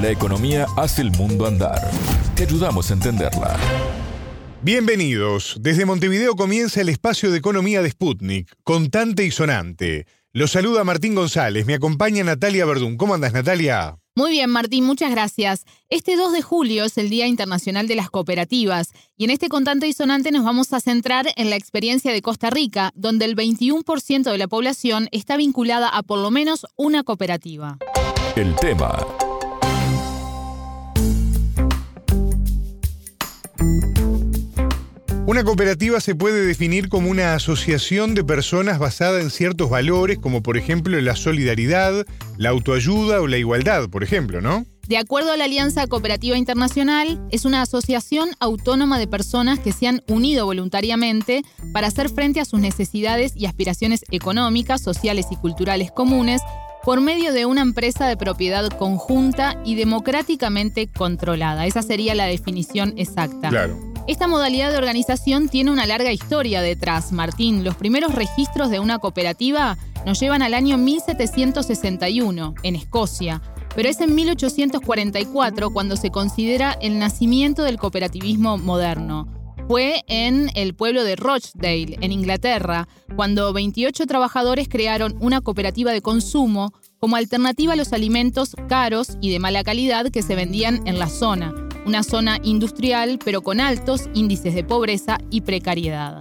La economía hace el mundo andar. Te ayudamos a entenderla. Bienvenidos. Desde Montevideo comienza el espacio de economía de Sputnik, contante y sonante. Los saluda Martín González, me acompaña Natalia Verdún. ¿Cómo andas, Natalia? Muy bien, Martín, muchas gracias. Este 2 de julio es el Día Internacional de las Cooperativas y en este contante y sonante nos vamos a centrar en la experiencia de Costa Rica, donde el 21% de la población está vinculada a por lo menos una cooperativa. El tema Una cooperativa se puede definir como una asociación de personas basada en ciertos valores, como por ejemplo la solidaridad, la autoayuda o la igualdad, por ejemplo, ¿no? De acuerdo a la Alianza Cooperativa Internacional, es una asociación autónoma de personas que se han unido voluntariamente para hacer frente a sus necesidades y aspiraciones económicas, sociales y culturales comunes por medio de una empresa de propiedad conjunta y democráticamente controlada. Esa sería la definición exacta. Claro. Esta modalidad de organización tiene una larga historia detrás, Martín. Los primeros registros de una cooperativa nos llevan al año 1761, en Escocia, pero es en 1844 cuando se considera el nacimiento del cooperativismo moderno. Fue en el pueblo de Rochdale, en Inglaterra, cuando 28 trabajadores crearon una cooperativa de consumo como alternativa a los alimentos caros y de mala calidad que se vendían en la zona una zona industrial pero con altos índices de pobreza y precariedad.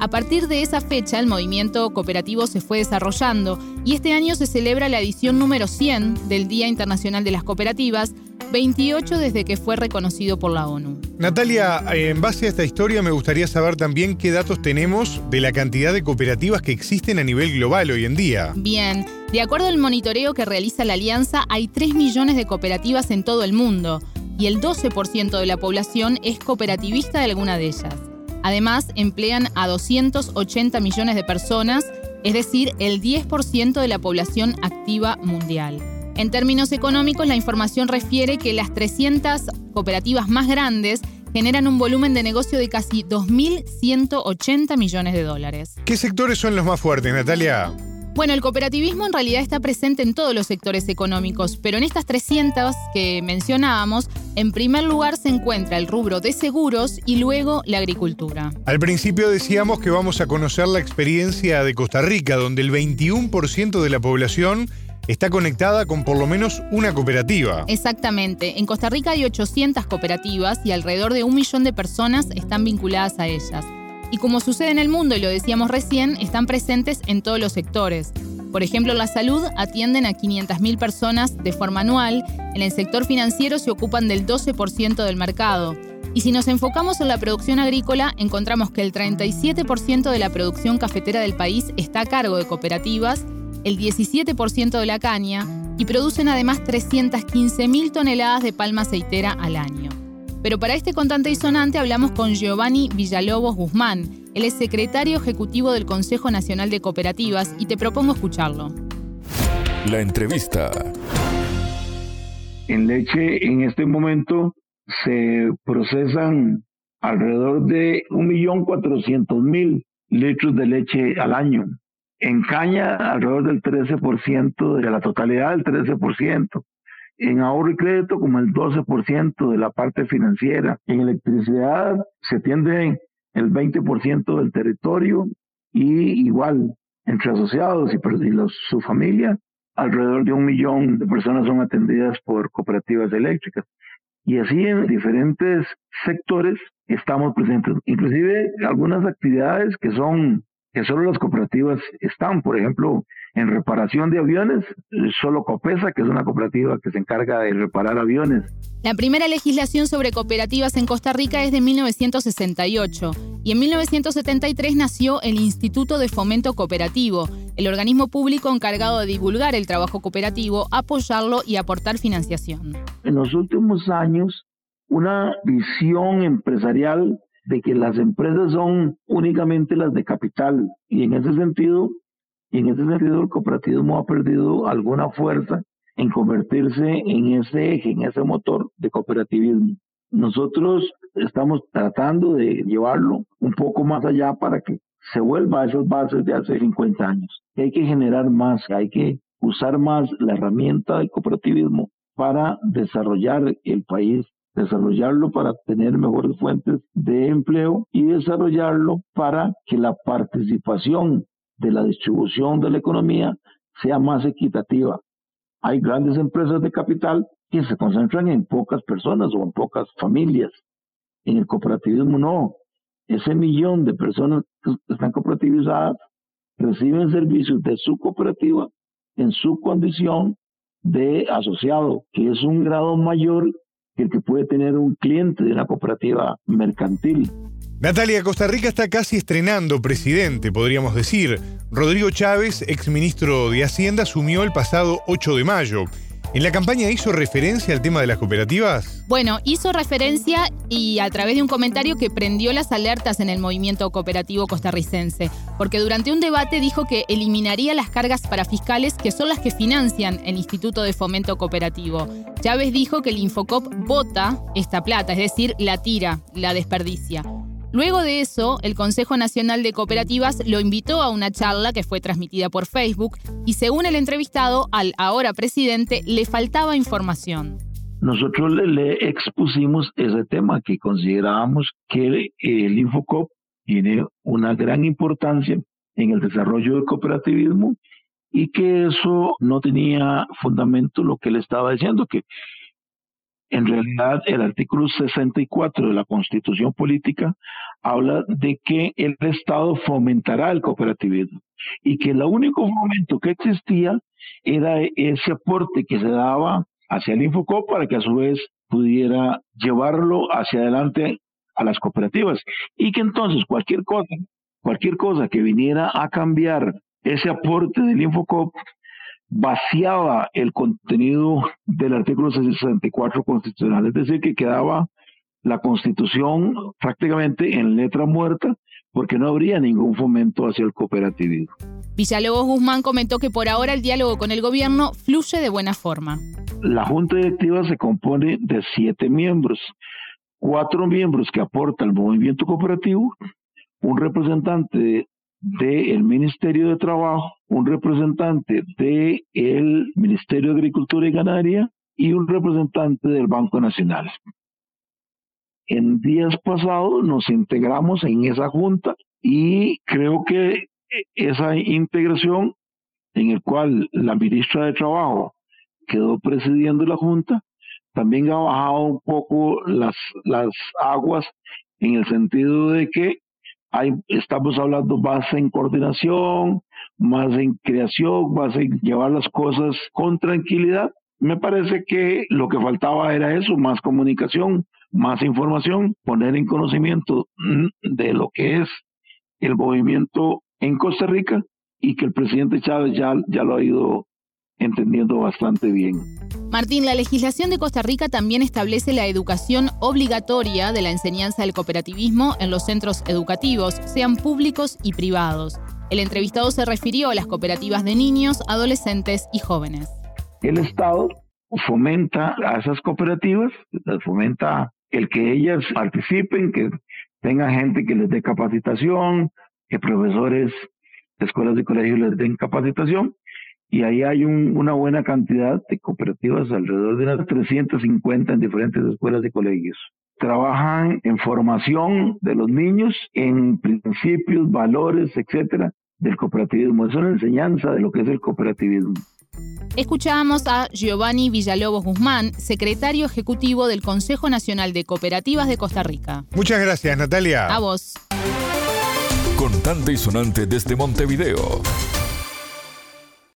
A partir de esa fecha, el movimiento cooperativo se fue desarrollando y este año se celebra la edición número 100 del Día Internacional de las Cooperativas, 28 desde que fue reconocido por la ONU. Natalia, eh, en base a esta historia me gustaría saber también qué datos tenemos de la cantidad de cooperativas que existen a nivel global hoy en día. Bien, de acuerdo al monitoreo que realiza la Alianza, hay 3 millones de cooperativas en todo el mundo y el 12% de la población es cooperativista de alguna de ellas. Además, emplean a 280 millones de personas, es decir, el 10% de la población activa mundial. En términos económicos, la información refiere que las 300 cooperativas más grandes generan un volumen de negocio de casi 2.180 millones de dólares. ¿Qué sectores son los más fuertes, Natalia? Bueno, el cooperativismo en realidad está presente en todos los sectores económicos, pero en estas 300 que mencionábamos, en primer lugar se encuentra el rubro de seguros y luego la agricultura. Al principio decíamos que vamos a conocer la experiencia de Costa Rica, donde el 21% de la población está conectada con por lo menos una cooperativa. Exactamente. En Costa Rica hay 800 cooperativas y alrededor de un millón de personas están vinculadas a ellas y como sucede en el mundo y lo decíamos recién, están presentes en todos los sectores. Por ejemplo, la salud atienden a 500.000 personas de forma anual, en el sector financiero se ocupan del 12% del mercado. Y si nos enfocamos en la producción agrícola, encontramos que el 37% de la producción cafetera del país está a cargo de cooperativas, el 17% de la caña y producen además 315.000 toneladas de palma aceitera al año. Pero para este contante y sonante hablamos con Giovanni Villalobos Guzmán. Él es secretario ejecutivo del Consejo Nacional de Cooperativas y te propongo escucharlo. La entrevista. En leche, en este momento, se procesan alrededor de 1.400.000 litros de leche al año. En caña, alrededor del 13% de la totalidad del 13% en ahorro y crédito como el 12% de la parte financiera. En electricidad se atiende el 20% del territorio y igual entre asociados y, los, su familia, alrededor de un millón de personas son atendidas por cooperativas eléctricas. Y así en diferentes sectores estamos presentes. Inclusive algunas actividades que son que solo las cooperativas están, por ejemplo, en reparación de aviones, solo Copesa, que es una cooperativa que se encarga de reparar aviones. La primera legislación sobre cooperativas en Costa Rica es de 1968 y en 1973 nació el Instituto de Fomento Cooperativo, el organismo público encargado de divulgar el trabajo cooperativo, apoyarlo y aportar financiación. En los últimos años, una visión empresarial de que las empresas son únicamente las de capital y en ese sentido, en ese sentido el cooperativismo ha perdido alguna fuerza en convertirse en ese eje, en ese motor de cooperativismo. Nosotros estamos tratando de llevarlo un poco más allá para que se vuelva a esas bases de hace 50 años. Hay que generar más, hay que usar más la herramienta del cooperativismo para desarrollar el país, desarrollarlo para tener mejores fuentes de empleo y desarrollarlo para que la participación de la distribución de la economía sea más equitativa. Hay grandes empresas de capital que se concentran en pocas personas o en pocas familias. En el cooperativismo no. Ese millón de personas que están cooperativizadas reciben servicios de su cooperativa en su condición de asociado, que es un grado mayor el que puede tener un cliente de una cooperativa mercantil. Natalia, Costa Rica está casi estrenando presidente, podríamos decir. Rodrigo Chávez, exministro de Hacienda, asumió el pasado 8 de mayo. ¿En la campaña hizo referencia al tema de las cooperativas? Bueno, hizo referencia y a través de un comentario que prendió las alertas en el movimiento cooperativo costarricense, porque durante un debate dijo que eliminaría las cargas para fiscales que son las que financian el Instituto de Fomento Cooperativo. Chávez dijo que el Infocop vota esta plata, es decir, la tira, la desperdicia. Luego de eso, el Consejo Nacional de Cooperativas lo invitó a una charla que fue transmitida por Facebook y según el entrevistado, al ahora presidente le faltaba información. Nosotros le, expusimos ese tema que considerábamos que el Infocop tiene una gran importancia en el desarrollo del cooperativismo y que eso no tenía fundamento lo que él estaba diciendo, que en realidad, el artículo 64 de la Constitución Política habla de que el Estado fomentará el cooperativismo y que el único fomento que existía era ese aporte que se daba hacia el Infocop para que a su vez pudiera llevarlo hacia adelante a las cooperativas. Y que entonces cualquier cosa, cualquier cosa que viniera a cambiar ese aporte del Infocop vaciaba el contenido del artículo 64 constitucional, es decir, que quedaba la constitución prácticamente en letra muerta porque no habría ningún fomento hacia el cooperativismo. Villalobos Guzmán comentó que por ahora el diálogo con el gobierno fluye de buena forma. La Junta Directiva se compone de siete miembros, cuatro miembros que aporta el movimiento cooperativo, un representante del Ministerio de Trabajo, un representante del Ministerio de Agricultura y Ganadería y un representante del Banco Nacional. En días pasados nos integramos en esa junta y creo que esa integración en el cual la ministra de Trabajo quedó presidiendo la junta, también ha bajado un poco las, las aguas en el sentido de que estamos hablando más en coordinación, más en creación, más en llevar las cosas con tranquilidad. Me parece que lo que faltaba era eso, más comunicación, más información, poner en conocimiento de lo que es el movimiento en Costa Rica y que el presidente Chávez ya, ya lo ha ido entendiendo bastante bien. Martín, la legislación de Costa Rica también establece la educación obligatoria de la enseñanza del cooperativismo en los centros educativos, sean públicos y privados. El entrevistado se refirió a las cooperativas de niños, adolescentes y jóvenes. El Estado fomenta a esas cooperativas, fomenta el que ellas participen, que tengan gente que les dé capacitación, que profesores de escuelas y colegios les den capacitación y ahí hay una buena cantidad de cooperativas, alrededor de unas 350 en diferentes escuelas y colegios. Trabajan en formación de los niños, en principios, valores, etcétera, del cooperativismo. Es una enseñanza de lo que es el cooperativismo. Escuchábamos a Giovanni Villalobos Guzmán, secretario ejecutivo del Consejo Nacional de Cooperativas de Costa Rica. Muchas gracias, Natalia. A vos. Contante y sonante desde Montevideo.